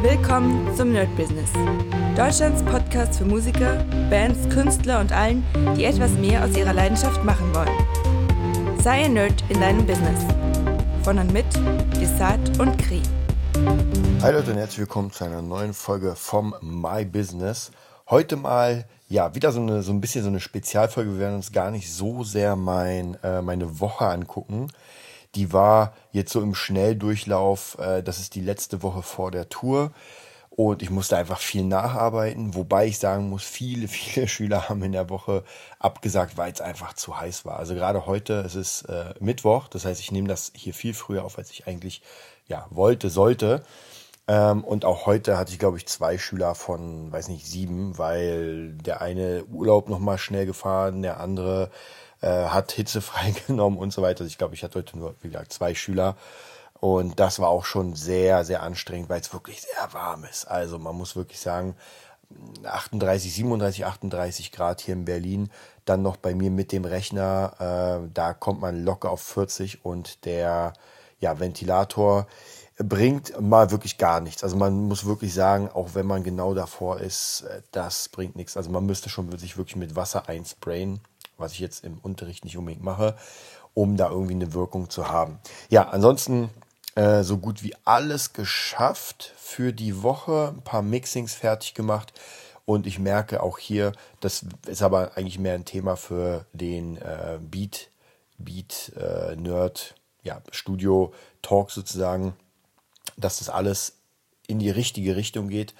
Willkommen zum Nerd Business. Deutschlands Podcast für Musiker, Bands, Künstler und allen, die etwas mehr aus ihrer Leidenschaft machen wollen. Sei ein Nerd in deinem Business. Von und mit Desart und Kri. Hi Leute und herzlich willkommen zu einer neuen Folge vom My Business. Heute mal, ja, wieder so, eine, so ein bisschen so eine Spezialfolge. Wir werden uns gar nicht so sehr mein, äh, meine Woche angucken die war jetzt so im Schnelldurchlauf, äh, das ist die letzte Woche vor der Tour. Und ich musste einfach viel nacharbeiten, wobei ich sagen muss, viele, viele Schüler haben in der Woche abgesagt, weil es einfach zu heiß war. Also gerade heute, es ist äh, Mittwoch, das heißt, ich nehme das hier viel früher auf, als ich eigentlich ja, wollte, sollte. Ähm, und auch heute hatte ich, glaube ich, zwei Schüler von, weiß nicht, sieben, weil der eine Urlaub nochmal schnell gefahren, der andere äh, hat Hitze freigenommen und so weiter. Also ich glaube, ich hatte heute nur, wie gesagt, zwei Schüler. Und das war auch schon sehr, sehr anstrengend, weil es wirklich sehr warm ist. Also man muss wirklich sagen, 38, 37, 38 Grad hier in Berlin. Dann noch bei mir mit dem Rechner, äh, da kommt man locker auf 40 und der ja, Ventilator bringt mal wirklich gar nichts. Also man muss wirklich sagen, auch wenn man genau davor ist, äh, das bringt nichts. Also man müsste schon sich wirklich mit Wasser einsprayen was ich jetzt im Unterricht nicht unbedingt mache, um da irgendwie eine Wirkung zu haben. Ja, ansonsten äh, so gut wie alles geschafft für die Woche, ein paar Mixings fertig gemacht. Und ich merke auch hier, das ist aber eigentlich mehr ein Thema für den äh, Beat, Beat äh, Nerd, ja, Studio Talk sozusagen, dass das alles in die richtige Richtung geht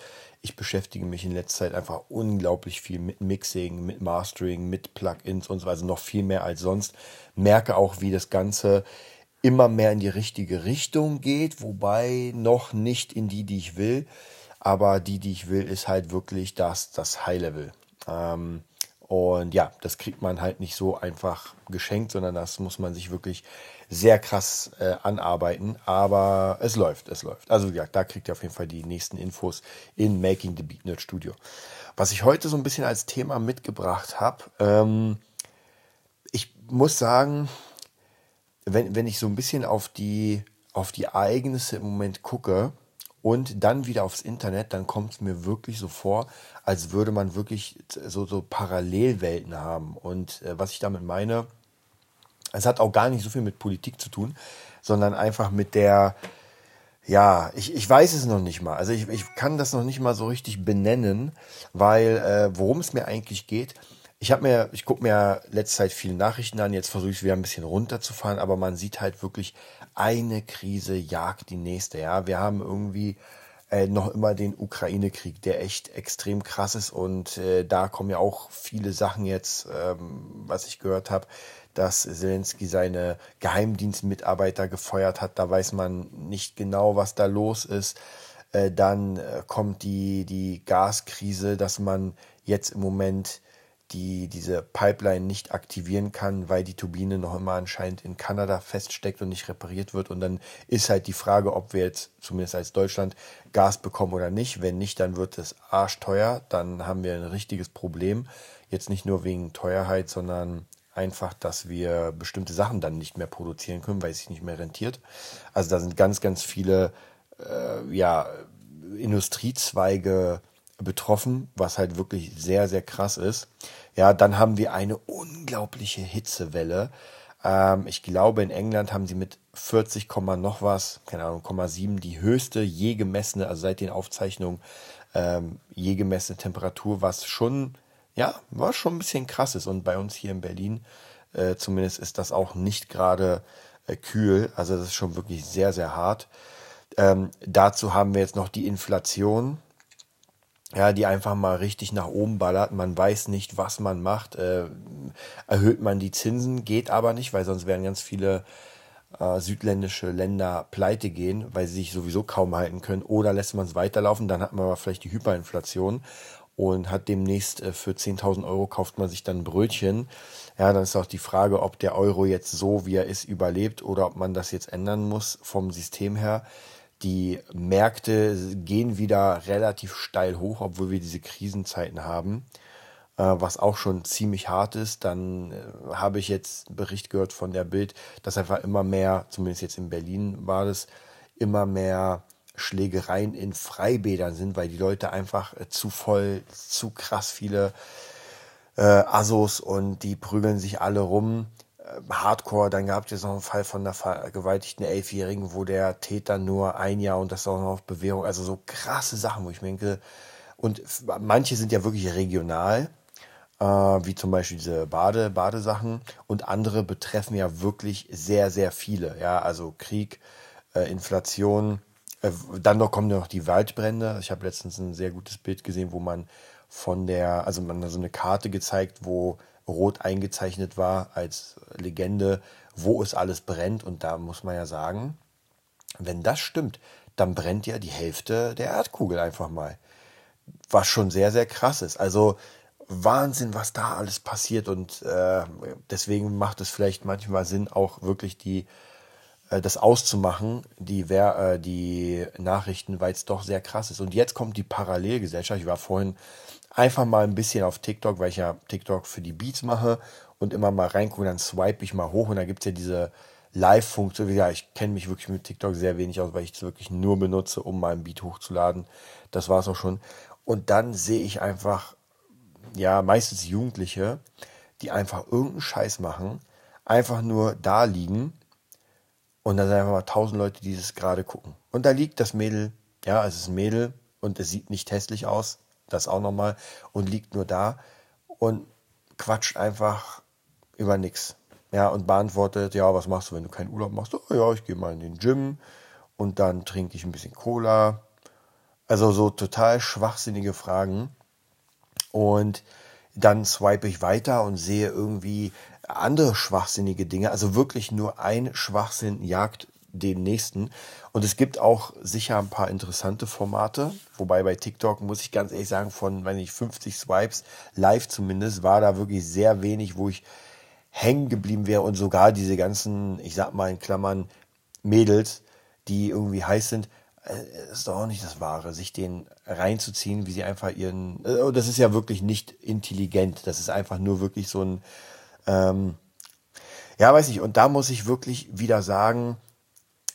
ich beschäftige mich in letzter Zeit einfach unglaublich viel mit Mixing, mit Mastering, mit Plugins und so weiter, also noch viel mehr als sonst. Merke auch, wie das Ganze immer mehr in die richtige Richtung geht, wobei noch nicht in die, die ich will. Aber die, die ich will, ist halt wirklich das, das High Level. Ähm, und ja, das kriegt man halt nicht so einfach geschenkt, sondern das muss man sich wirklich sehr krass äh, anarbeiten. Aber es läuft, es läuft. Also ja, da kriegt ihr auf jeden Fall die nächsten Infos in Making the Beat Nerd Studio. Was ich heute so ein bisschen als Thema mitgebracht habe, ähm, ich muss sagen, wenn, wenn ich so ein bisschen auf die, auf die Ereignisse im Moment gucke, und dann wieder aufs Internet, dann kommt es mir wirklich so vor, als würde man wirklich so, so Parallelwelten haben. Und äh, was ich damit meine, es hat auch gar nicht so viel mit Politik zu tun, sondern einfach mit der, ja, ich, ich weiß es noch nicht mal. Also ich, ich kann das noch nicht mal so richtig benennen, weil äh, worum es mir eigentlich geht, ich habe mir, ich gucke mir letzte Zeit viele Nachrichten an, jetzt versuche ich es wieder ein bisschen runterzufahren, aber man sieht halt wirklich, eine Krise jagt die nächste. Ja, wir haben irgendwie äh, noch immer den Ukraine-Krieg, der echt extrem krass ist und äh, da kommen ja auch viele Sachen jetzt, ähm, was ich gehört habe, dass Zelensky seine Geheimdienstmitarbeiter gefeuert hat. Da weiß man nicht genau, was da los ist. Äh, dann äh, kommt die, die Gaskrise, dass man jetzt im Moment die diese Pipeline nicht aktivieren kann, weil die Turbine noch immer anscheinend in Kanada feststeckt und nicht repariert wird. Und dann ist halt die Frage, ob wir jetzt zumindest als Deutschland Gas bekommen oder nicht. Wenn nicht, dann wird es arschteuer. Dann haben wir ein richtiges Problem. Jetzt nicht nur wegen Teuerheit, sondern einfach, dass wir bestimmte Sachen dann nicht mehr produzieren können, weil es sich nicht mehr rentiert. Also da sind ganz, ganz viele äh, ja, Industriezweige betroffen, was halt wirklich sehr, sehr krass ist. Ja, dann haben wir eine unglaubliche Hitzewelle. Ähm, ich glaube, in England haben sie mit 40, noch was, keine Ahnung, 7 die höchste je gemessene, also seit den Aufzeichnungen, ähm, je gemessene Temperatur, was schon, ja, was schon ein bisschen krass ist. Und bei uns hier in Berlin äh, zumindest ist das auch nicht gerade äh, kühl. Also das ist schon wirklich sehr, sehr hart. Ähm, dazu haben wir jetzt noch die Inflation ja, die einfach mal richtig nach oben ballert. Man weiß nicht, was man macht. Äh, erhöht man die Zinsen, geht aber nicht, weil sonst werden ganz viele äh, südländische Länder pleite gehen, weil sie sich sowieso kaum halten können. Oder lässt man es weiterlaufen, dann hat man aber vielleicht die Hyperinflation und hat demnächst äh, für 10.000 Euro kauft man sich dann Brötchen. Ja, dann ist auch die Frage, ob der Euro jetzt so, wie er ist, überlebt oder ob man das jetzt ändern muss vom System her. Die Märkte gehen wieder relativ steil hoch, obwohl wir diese Krisenzeiten haben, äh, was auch schon ziemlich hart ist. Dann äh, habe ich jetzt einen Bericht gehört von der Bild, dass einfach immer mehr, zumindest jetzt in Berlin war das, immer mehr Schlägereien in Freibädern sind, weil die Leute einfach äh, zu voll, zu krass viele Assos und die prügeln sich alle rum. Äh, Hardcore, dann gab es noch einen Fall von einer vergewaltigten Elfjährigen, wo der Täter nur ein Jahr und das auch noch auf Bewährung, also so krasse Sachen, wo ich mir denke, und manche sind ja wirklich regional, äh, wie zum Beispiel diese Bade, Badesachen, und andere betreffen ja wirklich sehr, sehr viele, ja, also Krieg, äh, Inflation, äh, dann noch kommen noch die Waldbrände. Ich habe letztens ein sehr gutes Bild gesehen, wo man von der, also man hat so eine Karte gezeigt, wo rot eingezeichnet war als Legende, wo es alles brennt. Und da muss man ja sagen, wenn das stimmt, dann brennt ja die Hälfte der Erdkugel einfach mal. Was schon sehr, sehr krass ist. Also Wahnsinn, was da alles passiert. Und äh, deswegen macht es vielleicht manchmal Sinn, auch wirklich die äh, das auszumachen, die, äh, die Nachrichten, weil es doch sehr krass ist. Und jetzt kommt die Parallelgesellschaft. Ich war vorhin einfach mal ein bisschen auf TikTok, weil ich ja TikTok für die Beats mache und immer mal reingucke, dann swipe ich mal hoch und da gibt es ja diese Live-Funktion. Ja, ich kenne mich wirklich mit TikTok sehr wenig aus, weil ich es wirklich nur benutze, um ein Beat hochzuladen. Das war es auch schon. Und dann sehe ich einfach, ja, meistens Jugendliche, die einfach irgendeinen Scheiß machen, einfach nur da liegen und dann sind einfach mal tausend Leute, die das gerade gucken. Und da liegt das Mädel, ja, es ist ein Mädel und es sieht nicht hässlich aus, das auch nochmal, und liegt nur da und quatscht einfach über nichts. Ja, und beantwortet, ja, was machst du, wenn du keinen Urlaub machst? Oh ja, ich gehe mal in den Gym und dann trinke ich ein bisschen Cola. Also so total schwachsinnige Fragen. Und dann swipe ich weiter und sehe irgendwie andere schwachsinnige Dinge. Also wirklich nur ein Schwachsinn jagt den nächsten. Und es gibt auch sicher ein paar interessante Formate. Wobei bei TikTok muss ich ganz ehrlich sagen, von, wenn ich 50 Swipes, live zumindest, war da wirklich sehr wenig, wo ich hängen geblieben wäre und sogar diese ganzen, ich sag mal in Klammern, Mädels, die irgendwie heiß sind, äh, ist doch auch nicht das Wahre, sich den reinzuziehen, wie sie einfach ihren, äh, das ist ja wirklich nicht intelligent, das ist einfach nur wirklich so ein, ähm, ja, weiß ich, und da muss ich wirklich wieder sagen,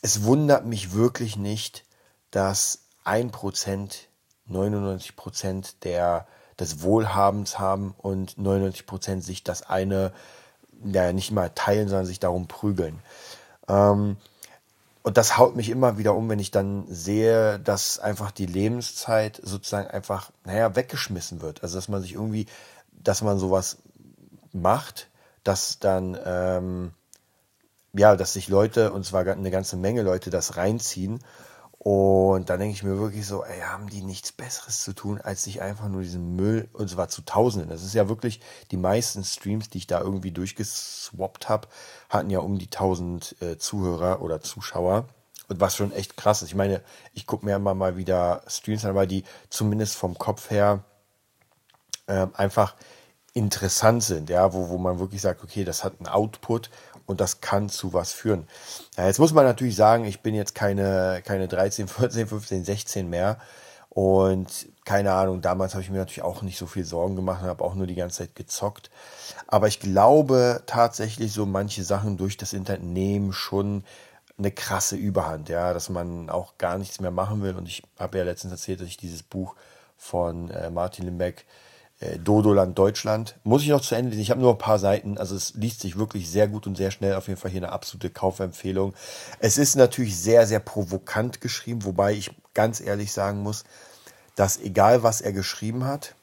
es wundert mich wirklich nicht, dass ein Prozent, 99 Prozent der, des Wohlhabens haben und 99 Prozent sich das eine, ja, nicht mal teilen, sondern sich darum prügeln. Ähm, und das haut mich immer wieder um, wenn ich dann sehe, dass einfach die Lebenszeit sozusagen einfach, naja, weggeschmissen wird. Also dass man sich irgendwie, dass man sowas macht, dass dann, ähm, ja, dass sich Leute, und zwar eine ganze Menge Leute, das reinziehen. Und dann denke ich mir wirklich so, ey, haben die nichts Besseres zu tun, als sich einfach nur diesen Müll, und zwar zu Tausenden. Das ist ja wirklich, die meisten Streams, die ich da irgendwie durchgeswappt habe, hatten ja um die 1000 äh, Zuhörer oder Zuschauer. Und was schon echt krass ist. Ich meine, ich gucke mir immer mal wieder Streams an, weil die zumindest vom Kopf her äh, einfach interessant sind, ja, wo, wo man wirklich sagt, okay, das hat einen Output und das kann zu was führen. Ja, jetzt muss man natürlich sagen, ich bin jetzt keine, keine 13, 14, 15, 16 mehr. Und keine Ahnung, damals habe ich mir natürlich auch nicht so viel Sorgen gemacht und habe auch nur die ganze Zeit gezockt. Aber ich glaube tatsächlich, so manche Sachen durch das Internet nehmen schon eine krasse Überhand, ja, dass man auch gar nichts mehr machen will. Und ich habe ja letztens erzählt, dass ich dieses Buch von äh, Martin Limbeck äh, Dodoland Deutschland. Muss ich noch zu Ende lesen. Ich habe nur ein paar Seiten. Also es liest sich wirklich sehr gut und sehr schnell. Auf jeden Fall hier eine absolute Kaufempfehlung. Es ist natürlich sehr, sehr provokant geschrieben, wobei ich ganz ehrlich sagen muss, dass egal was er geschrieben hat,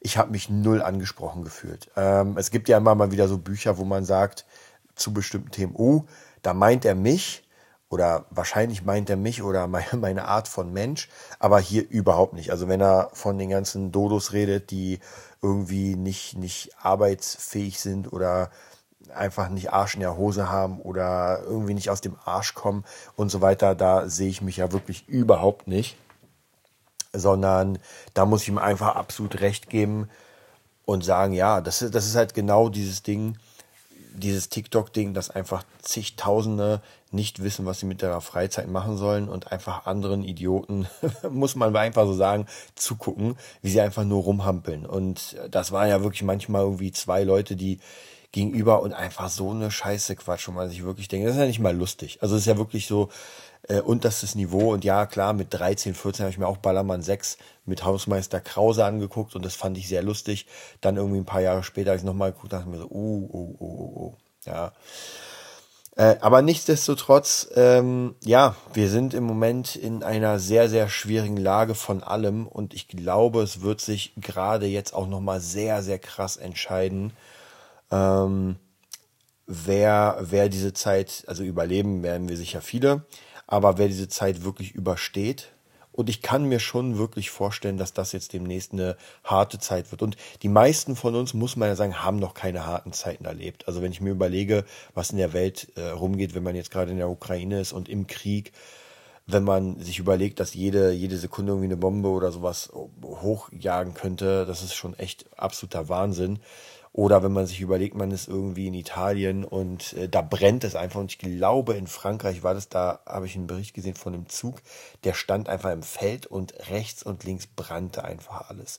ich habe mich null angesprochen gefühlt. Ähm, es gibt ja immer mal wieder so Bücher, wo man sagt zu bestimmten Themen, oh, da meint er mich oder wahrscheinlich meint er mich oder meine Art von Mensch, aber hier überhaupt nicht. Also wenn er von den ganzen Dodos redet, die irgendwie nicht, nicht arbeitsfähig sind oder einfach nicht Arsch in der Hose haben oder irgendwie nicht aus dem Arsch kommen und so weiter, da sehe ich mich ja wirklich überhaupt nicht, sondern da muss ich ihm einfach absolut recht geben und sagen, ja, das ist, das ist halt genau dieses Ding, dieses TikTok-Ding, dass einfach zigtausende nicht wissen, was sie mit ihrer Freizeit machen sollen und einfach anderen Idioten, muss man einfach so sagen, zugucken, wie sie einfach nur rumhampeln. Und das waren ja wirklich manchmal irgendwie zwei Leute, die gegenüber und einfach so eine Scheiße Quatsch, wo man sich wirklich denkt, das ist ja nicht mal lustig. Also es ist ja wirklich so äh, unterstes Niveau und ja, klar, mit 13, 14 habe ich mir auch Ballermann 6 mit Hausmeister Krause angeguckt und das fand ich sehr lustig. Dann irgendwie ein paar Jahre später habe ich nochmal geguckt, dachte mir so, uh, uh, uh, uh, uh. ja. Äh, aber nichtsdestotrotz, ähm, ja, wir sind im Moment in einer sehr, sehr schwierigen Lage von allem und ich glaube, es wird sich gerade jetzt auch nochmal sehr, sehr krass entscheiden, ähm, wer, wer diese Zeit, also überleben werden wir sicher viele, aber wer diese Zeit wirklich übersteht, und ich kann mir schon wirklich vorstellen, dass das jetzt demnächst eine harte Zeit wird. Und die meisten von uns, muss man ja sagen, haben noch keine harten Zeiten erlebt. Also wenn ich mir überlege, was in der Welt äh, rumgeht, wenn man jetzt gerade in der Ukraine ist und im Krieg, wenn man sich überlegt, dass jede, jede Sekunde irgendwie eine Bombe oder sowas hochjagen könnte, das ist schon echt absoluter Wahnsinn. Oder wenn man sich überlegt, man ist irgendwie in Italien und äh, da brennt es einfach. Und ich glaube, in Frankreich war das, da habe ich einen Bericht gesehen von einem Zug, der stand einfach im Feld und rechts und links brannte einfach alles.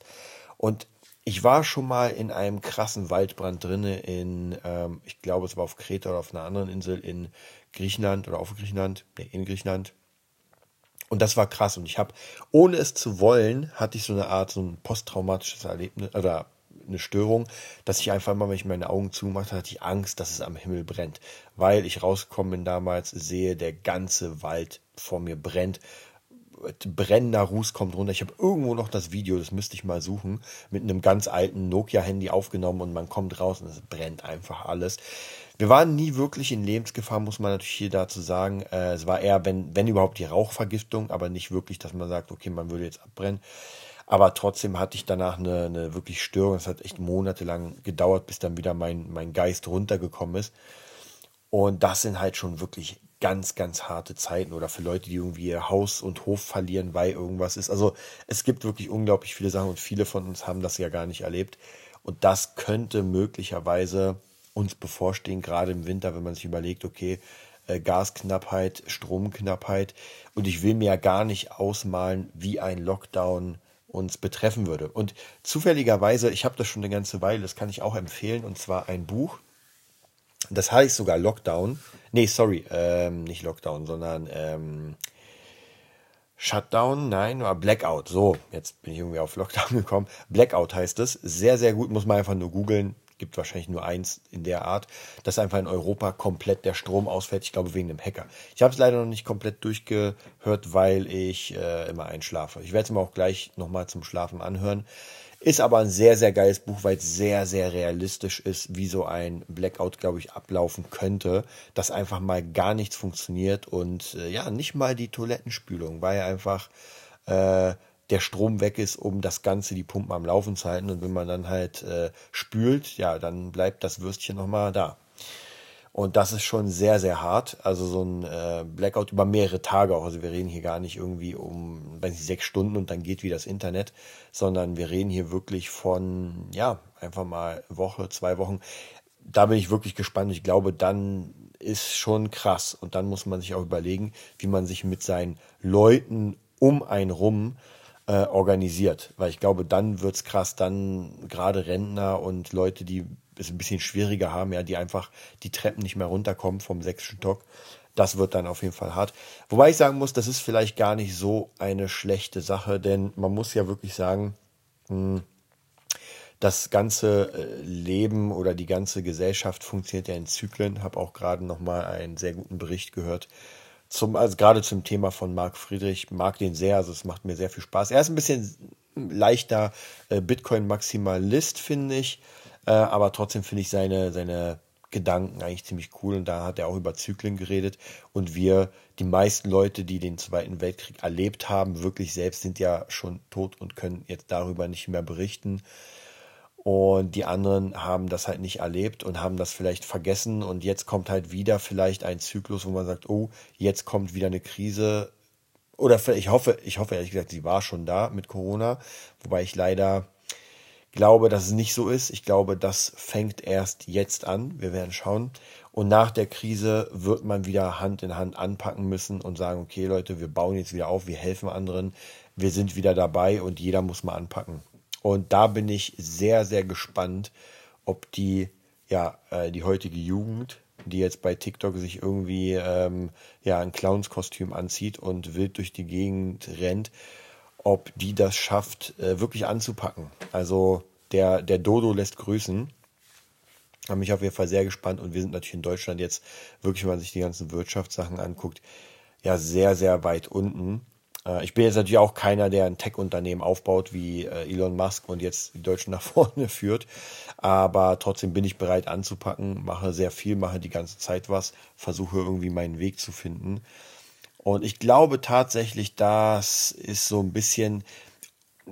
Und ich war schon mal in einem krassen Waldbrand drinne in, ähm, ich glaube, es war auf Kreta oder auf einer anderen Insel in Griechenland oder auf Griechenland, nee, in Griechenland. Und das war krass. Und ich habe, ohne es zu wollen, hatte ich so eine Art, so ein posttraumatisches Erlebnis, oder eine Störung, dass ich einfach immer, wenn ich meine Augen zugemacht habe, hatte ich Angst, dass es am Himmel brennt. Weil ich rausgekommen bin damals, sehe, der ganze Wald vor mir brennt. Brennender Ruß kommt runter. Ich habe irgendwo noch das Video, das müsste ich mal suchen, mit einem ganz alten Nokia-Handy aufgenommen und man kommt raus und es brennt einfach alles. Wir waren nie wirklich in Lebensgefahr, muss man natürlich hier dazu sagen. Äh, es war eher, wenn, wenn überhaupt die Rauchvergiftung, aber nicht wirklich, dass man sagt, okay, man würde jetzt abbrennen. Aber trotzdem hatte ich danach eine, eine wirklich Störung. Es hat echt monatelang gedauert, bis dann wieder mein, mein Geist runtergekommen ist. Und das sind halt schon wirklich ganz, ganz harte Zeiten oder für Leute, die irgendwie ihr Haus und Hof verlieren, weil irgendwas ist. Also es gibt wirklich unglaublich viele Sachen und viele von uns haben das ja gar nicht erlebt. Und das könnte möglicherweise uns bevorstehen, gerade im Winter, wenn man sich überlegt, okay, äh, Gasknappheit, Stromknappheit. Und ich will mir ja gar nicht ausmalen, wie ein Lockdown uns betreffen würde. Und zufälligerweise, ich habe das schon eine ganze Weile, das kann ich auch empfehlen, und zwar ein Buch. Das heißt sogar Lockdown. Nee, sorry, ähm, nicht Lockdown, sondern ähm, Shutdown, nein, war Blackout. So, jetzt bin ich irgendwie auf Lockdown gekommen. Blackout heißt es. Sehr, sehr gut, muss man einfach nur googeln gibt wahrscheinlich nur eins in der Art, dass einfach in Europa komplett der Strom ausfällt. Ich glaube wegen dem Hacker. Ich habe es leider noch nicht komplett durchgehört, weil ich äh, immer einschlafe. Ich werde es mir auch gleich nochmal zum Schlafen anhören. Ist aber ein sehr, sehr geiles Buch, weil es sehr, sehr realistisch ist, wie so ein Blackout, glaube ich, ablaufen könnte. Dass einfach mal gar nichts funktioniert und äh, ja, nicht mal die Toilettenspülung, weil einfach äh, der Strom weg ist, um das Ganze, die Pumpen am Laufen zu halten. Und wenn man dann halt äh, spült, ja, dann bleibt das Würstchen nochmal da. Und das ist schon sehr, sehr hart. Also so ein äh, Blackout über mehrere Tage auch. Also wir reden hier gar nicht irgendwie um, wenn sie sechs Stunden und dann geht wie das Internet, sondern wir reden hier wirklich von, ja, einfach mal Woche, zwei Wochen. Da bin ich wirklich gespannt. Ich glaube, dann ist schon krass. Und dann muss man sich auch überlegen, wie man sich mit seinen Leuten um einen rum äh, organisiert. Weil ich glaube, dann wird's krass, dann gerade Rentner und Leute, die es ein bisschen schwieriger haben, ja, die einfach die Treppen nicht mehr runterkommen vom sechsten Stock. Das wird dann auf jeden Fall hart. Wobei ich sagen muss, das ist vielleicht gar nicht so eine schlechte Sache, denn man muss ja wirklich sagen, hm, das ganze äh, Leben oder die ganze Gesellschaft funktioniert ja in Zyklen. Habe auch gerade noch mal einen sehr guten Bericht gehört zum, also gerade zum Thema von Marc Friedrich, mag den sehr, also es macht mir sehr viel Spaß. Er ist ein bisschen leichter äh, Bitcoin-Maximalist, finde ich, äh, aber trotzdem finde ich seine, seine Gedanken eigentlich ziemlich cool und da hat er auch über Zyklen geredet und wir, die meisten Leute, die den Zweiten Weltkrieg erlebt haben, wirklich selbst sind ja schon tot und können jetzt darüber nicht mehr berichten. Und die anderen haben das halt nicht erlebt und haben das vielleicht vergessen. Und jetzt kommt halt wieder vielleicht ein Zyklus, wo man sagt, oh, jetzt kommt wieder eine Krise. Oder ich hoffe, ich hoffe ehrlich gesagt, sie war schon da mit Corona. Wobei ich leider glaube, dass es nicht so ist. Ich glaube, das fängt erst jetzt an. Wir werden schauen. Und nach der Krise wird man wieder Hand in Hand anpacken müssen und sagen, okay Leute, wir bauen jetzt wieder auf, wir helfen anderen, wir sind wieder dabei und jeder muss mal anpacken. Und da bin ich sehr, sehr gespannt, ob die ja, äh, die heutige Jugend, die jetzt bei TikTok sich irgendwie ähm, ja, ein Clownskostüm anzieht und wild durch die Gegend rennt, ob die das schafft, äh, wirklich anzupacken. Also der, der Dodo lässt grüßen. Habe mich auf jeden Fall sehr gespannt und wir sind natürlich in Deutschland jetzt wirklich, wenn man sich die ganzen Wirtschaftssachen anguckt, ja sehr, sehr weit unten. Äh, ich bin jetzt natürlich auch keiner, der ein Tech-Unternehmen aufbaut wie äh, Elon Musk und jetzt die Deutschen nach vorne führt. Aber trotzdem bin ich bereit anzupacken, mache sehr viel, mache die ganze Zeit was, versuche irgendwie meinen Weg zu finden. Und ich glaube tatsächlich, das ist so ein bisschen,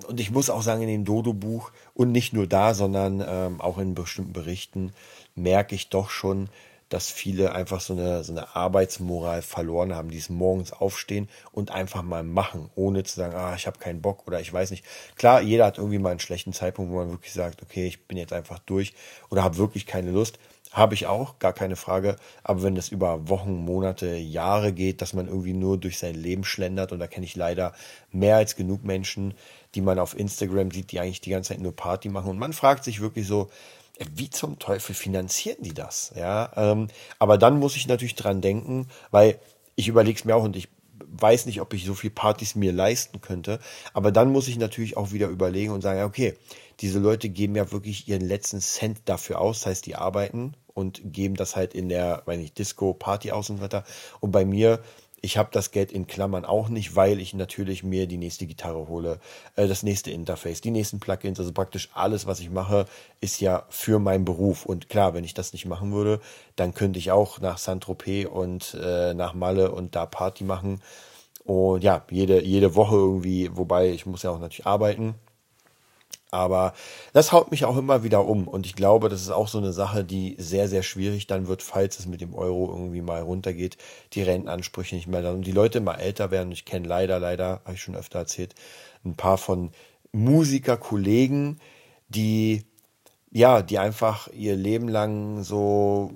und ich muss auch sagen, in dem Dodo-Buch und nicht nur da, sondern ähm, auch in bestimmten Berichten merke ich doch schon, dass viele einfach so eine, so eine Arbeitsmoral verloren haben, die es morgens aufstehen und einfach mal machen, ohne zu sagen, ah, ich habe keinen Bock oder ich weiß nicht. Klar, jeder hat irgendwie mal einen schlechten Zeitpunkt, wo man wirklich sagt, okay, ich bin jetzt einfach durch oder habe wirklich keine Lust. Habe ich auch, gar keine Frage. Aber wenn das über Wochen, Monate, Jahre geht, dass man irgendwie nur durch sein Leben schlendert, und da kenne ich leider mehr als genug Menschen, die man auf Instagram sieht, die eigentlich die ganze Zeit nur Party machen. Und man fragt sich wirklich so, wie zum Teufel finanzieren die das? Ja, ähm, aber dann muss ich natürlich dran denken, weil ich überlege es mir auch und ich weiß nicht, ob ich so viel Partys mir leisten könnte. Aber dann muss ich natürlich auch wieder überlegen und sagen, okay, diese Leute geben ja wirklich ihren letzten Cent dafür aus. Das heißt, die arbeiten und geben das halt in der, weiß nicht, Disco, Party aus und so weiter. Und bei mir ich habe das Geld in Klammern auch nicht, weil ich natürlich mir die nächste Gitarre hole, äh, das nächste Interface, die nächsten Plugins, also praktisch alles, was ich mache, ist ja für meinen Beruf. Und klar, wenn ich das nicht machen würde, dann könnte ich auch nach Saint-Tropez und äh, nach Malle und da Party machen. Und ja, jede, jede Woche irgendwie, wobei ich muss ja auch natürlich arbeiten. Aber das haut mich auch immer wieder um. Und ich glaube, das ist auch so eine Sache, die sehr, sehr schwierig dann wird, falls es mit dem Euro irgendwie mal runtergeht, die Rentenansprüche nicht mehr dann. Und die Leute immer älter werden. Ich kenne leider, leider, habe ich schon öfter erzählt, ein paar von Musikerkollegen, die, ja, die einfach ihr Leben lang so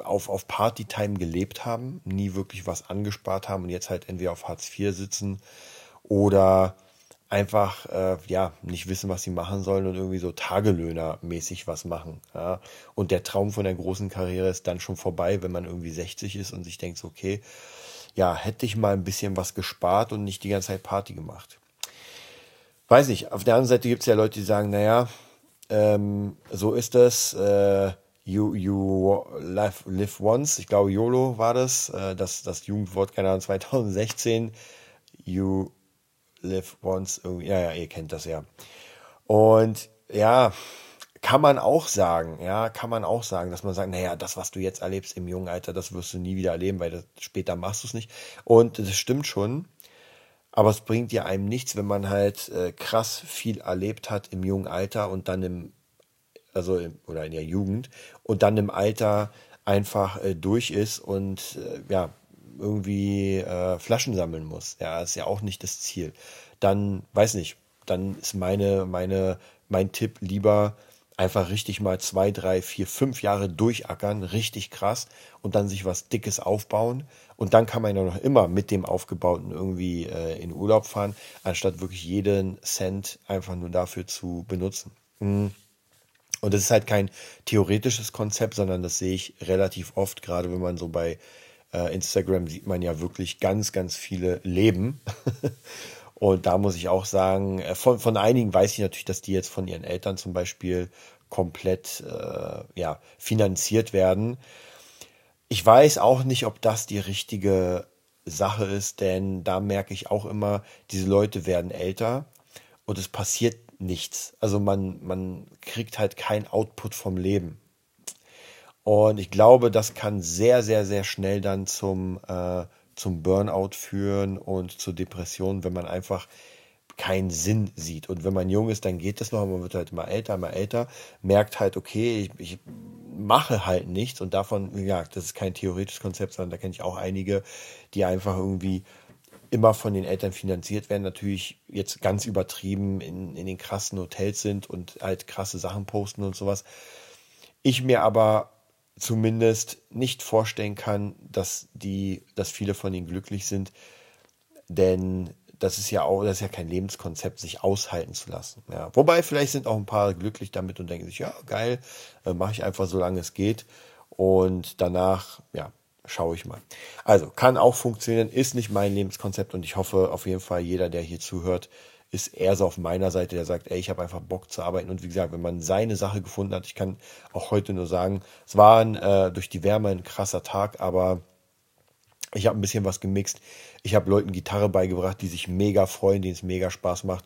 auf, auf Partytime gelebt haben, nie wirklich was angespart haben und jetzt halt entweder auf Hartz IV sitzen oder einfach äh, ja nicht wissen, was sie machen sollen und irgendwie so Tagelöhner-mäßig was machen. Ja. Und der Traum von der großen Karriere ist dann schon vorbei, wenn man irgendwie 60 ist und sich denkt, okay, ja, hätte ich mal ein bisschen was gespart und nicht die ganze Zeit Party gemacht. Weiß nicht, auf der anderen Seite gibt es ja Leute, die sagen, naja, ähm, so ist es, äh, you, you live, live once, ich glaube YOLO war das, äh, das, das Jugendwort, keine Ahnung, 2016, you Live Once, ja, ja, ihr kennt das ja. Und ja, kann man auch sagen, ja, kann man auch sagen, dass man sagt, naja, das, was du jetzt erlebst im jungen Alter, das wirst du nie wieder erleben, weil das, später machst du es nicht. Und das stimmt schon. Aber es bringt ja einem nichts, wenn man halt äh, krass viel erlebt hat im jungen Alter und dann im, also im, oder in der Jugend und dann im Alter einfach äh, durch ist und äh, ja, irgendwie äh, Flaschen sammeln muss. Ja, ist ja auch nicht das Ziel. Dann, weiß nicht, dann ist meine, meine, mein Tipp lieber einfach richtig mal zwei, drei, vier, fünf Jahre durchackern, richtig krass und dann sich was Dickes aufbauen. Und dann kann man ja noch immer mit dem Aufgebauten irgendwie äh, in Urlaub fahren, anstatt wirklich jeden Cent einfach nur dafür zu benutzen. Mhm. Und das ist halt kein theoretisches Konzept, sondern das sehe ich relativ oft, gerade wenn man so bei Instagram sieht man ja wirklich ganz, ganz viele Leben. Und da muss ich auch sagen, äh, von, von einigen weiß ich natürlich, dass die jetzt von ihren Eltern zum Beispiel komplett äh, ja, finanziert werden. Ich weiß auch nicht, ob das die richtige Sache ist, denn da merke ich auch immer, diese Leute werden älter und es passiert nichts. Also man, man kriegt halt kein Output vom Leben. Und ich glaube, das kann sehr, sehr, sehr schnell dann zum, äh, zum Burnout führen und zur Depression, wenn man einfach keinen Sinn sieht. Und wenn man jung ist, dann geht das noch, man wird halt immer älter, immer älter, merkt halt, okay, ich, ich mache halt nichts und davon, ja, das ist kein theoretisches Konzept, sondern da kenne ich auch einige, die einfach irgendwie immer von den Eltern finanziert werden, natürlich jetzt ganz übertrieben in, in den krassen Hotels sind und halt krasse Sachen posten und sowas. Ich mir aber zumindest nicht vorstellen kann, dass die, dass viele von ihnen glücklich sind, denn das ist ja auch, das ist ja kein Lebenskonzept, sich aushalten zu lassen. Ja. Wobei vielleicht sind auch ein paar glücklich damit und denken sich, ja, geil, äh, mache ich einfach so lange es geht. Und danach, ja, schaue ich mal. Also, kann auch funktionieren, ist nicht mein Lebenskonzept und ich hoffe auf jeden Fall, jeder, der hier zuhört, ist eher so auf meiner Seite, der sagt, ey, ich habe einfach Bock zu arbeiten. Und wie gesagt, wenn man seine Sache gefunden hat, ich kann auch heute nur sagen, es war ein, äh, durch die Wärme ein krasser Tag, aber ich habe ein bisschen was gemixt. Ich habe Leuten Gitarre beigebracht, die sich mega freuen, denen es mega Spaß macht.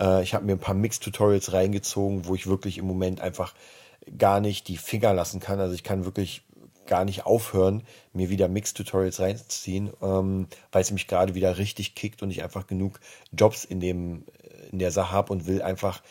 Äh, ich habe mir ein paar Mix-Tutorials reingezogen, wo ich wirklich im Moment einfach gar nicht die Finger lassen kann. Also ich kann wirklich gar nicht aufhören, mir wieder Mix-Tutorials reinzuziehen, ähm, weil es mich gerade wieder richtig kickt und ich einfach genug Jobs in dem in der Sache habe und will einfach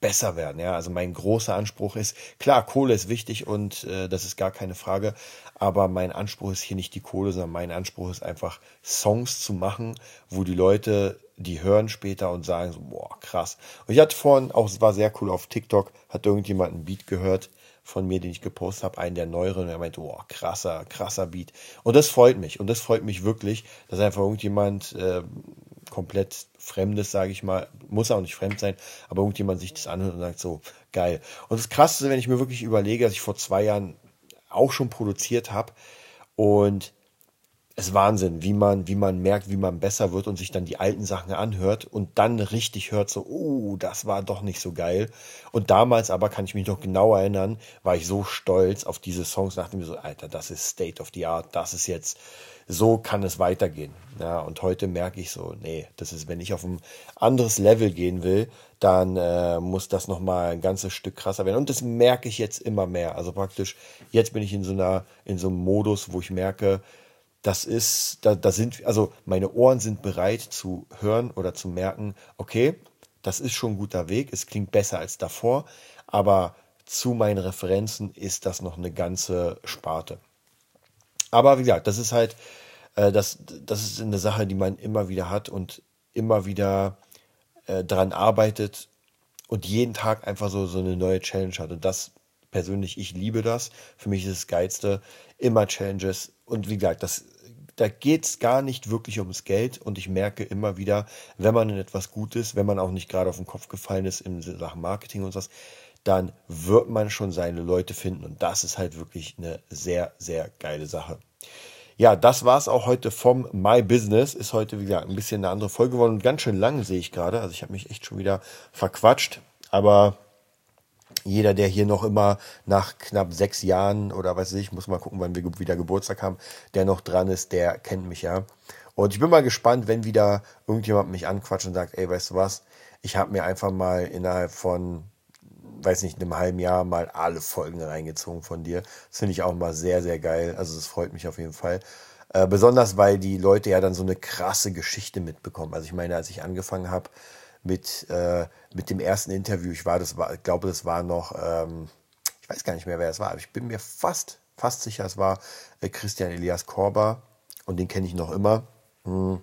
besser werden. Ja, also mein großer Anspruch ist, klar, Kohle ist wichtig und äh, das ist gar keine Frage, aber mein Anspruch ist hier nicht die Kohle, sondern mein Anspruch ist einfach Songs zu machen, wo die Leute die hören später und sagen so, boah, krass. Und ich hatte vorhin auch, es war sehr cool auf TikTok, hat irgendjemand einen Beat gehört von mir, den ich gepostet habe, einen der neueren, und er meinte, boah, krasser, krasser Beat. Und das freut mich. Und das freut mich wirklich, dass einfach irgendjemand äh, komplett Fremdes, sage ich mal, muss auch nicht fremd sein, aber irgendjemand sich das anhört und sagt so, geil. Und das Krasseste, wenn ich mir wirklich überlege, dass ich vor zwei Jahren auch schon produziert habe und es ist Wahnsinn, wie man, wie man merkt, wie man besser wird und sich dann die alten Sachen anhört und dann richtig hört, so, oh, das war doch nicht so geil. Und damals aber, kann ich mich noch genau erinnern, war ich so stolz auf diese Songs, dachte mir so, Alter, das ist State of the Art, das ist jetzt, so kann es weitergehen. Ja, und heute merke ich so, nee, das ist, wenn ich auf ein anderes Level gehen will, dann äh, muss das nochmal ein ganzes Stück krasser werden. Und das merke ich jetzt immer mehr. Also praktisch, jetzt bin ich in so einer, in so einem Modus, wo ich merke, das ist, da, da sind, also meine Ohren sind bereit zu hören oder zu merken, okay, das ist schon ein guter Weg, es klingt besser als davor, aber zu meinen Referenzen ist das noch eine ganze Sparte. Aber wie gesagt, das ist halt, äh, das, das ist eine Sache, die man immer wieder hat und immer wieder äh, daran arbeitet und jeden Tag einfach so, so eine neue Challenge hat. Und das persönlich, ich liebe das. Für mich ist das Geilste, immer Challenges. Und wie gesagt, das da geht es gar nicht wirklich ums Geld und ich merke immer wieder, wenn man in etwas gut ist, wenn man auch nicht gerade auf den Kopf gefallen ist in Sachen Marketing und sowas, dann wird man schon seine Leute finden und das ist halt wirklich eine sehr, sehr geile Sache. Ja, das war es auch heute vom My Business. Ist heute, wie gesagt, ein bisschen eine andere Folge geworden und ganz schön lang sehe ich gerade. Also ich habe mich echt schon wieder verquatscht, aber jeder, der hier noch immer nach knapp sechs Jahren oder weiß ich, muss mal gucken, wann wir wieder Geburtstag haben, der noch dran ist, der kennt mich ja. Und ich bin mal gespannt, wenn wieder irgendjemand mich anquatscht und sagt, ey, weißt du was, ich habe mir einfach mal innerhalb von, weiß nicht, einem halben Jahr mal alle Folgen reingezogen von dir. Das finde ich auch mal sehr, sehr geil. Also das freut mich auf jeden Fall. Äh, besonders, weil die Leute ja dann so eine krasse Geschichte mitbekommen. Also ich meine, als ich angefangen habe, mit, äh, mit dem ersten Interview. Ich war, das war, ich glaube, das war noch, ähm, ich weiß gar nicht mehr, wer es war, aber ich bin mir fast, fast sicher, es war äh, Christian Elias Korber und den kenne ich noch immer. Hm.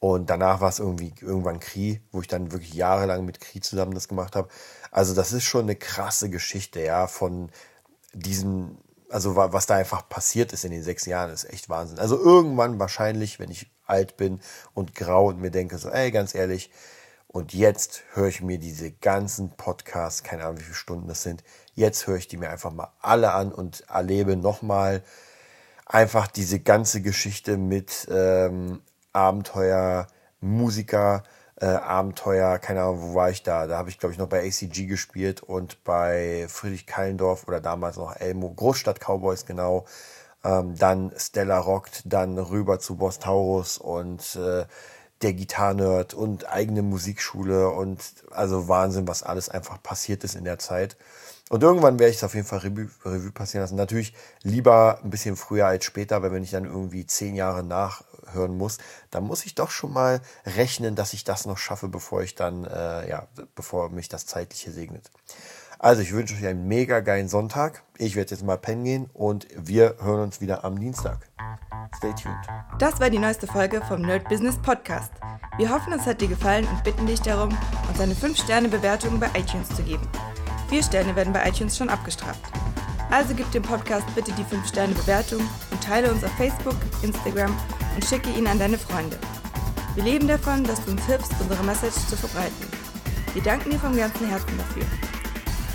Und danach war es irgendwie irgendwann Kri, wo ich dann wirklich jahrelang mit Kri zusammen das gemacht habe. Also das ist schon eine krasse Geschichte, ja, von diesen, also was da einfach passiert ist in den sechs Jahren, ist echt Wahnsinn. Also irgendwann wahrscheinlich, wenn ich alt bin und grau und mir denke so, ey, ganz ehrlich, und jetzt höre ich mir diese ganzen Podcasts, keine Ahnung, wie viele Stunden das sind, jetzt höre ich die mir einfach mal alle an und erlebe nochmal einfach diese ganze Geschichte mit ähm, Abenteuer, Musiker, äh, Abenteuer, keine Ahnung, wo war ich da? Da habe ich, glaube ich, noch bei ACG gespielt und bei Friedrich Kallendorf oder damals noch Elmo, Großstadt Cowboys, genau ähm, dann Stella rockt, dann rüber zu Boss Taurus und äh, der Gitarrenerd und eigene Musikschule und also Wahnsinn, was alles einfach passiert ist in der Zeit. Und irgendwann werde ich es auf jeden Fall Revue, Revue passieren lassen. Natürlich lieber ein bisschen früher als später, weil wenn ich dann irgendwie zehn Jahre nachhören muss, dann muss ich doch schon mal rechnen, dass ich das noch schaffe, bevor ich dann, äh, ja, bevor mich das Zeitliche segnet. Also ich wünsche euch einen mega geilen Sonntag. Ich werde jetzt mal pennen gehen und wir hören uns wieder am Dienstag. Stay tuned. Das war die neueste Folge vom Nerd Business Podcast. Wir hoffen, es hat dir gefallen und bitten dich darum, uns eine 5-Sterne-Bewertung bei iTunes zu geben. Vier Sterne werden bei iTunes schon abgestraft. Also gib dem Podcast bitte die 5-Sterne-Bewertung und teile uns auf Facebook, Instagram und schicke ihn an deine Freunde. Wir leben davon, dass du uns hilfst, unsere Message zu verbreiten. Wir danken dir vom ganzen Herzen dafür.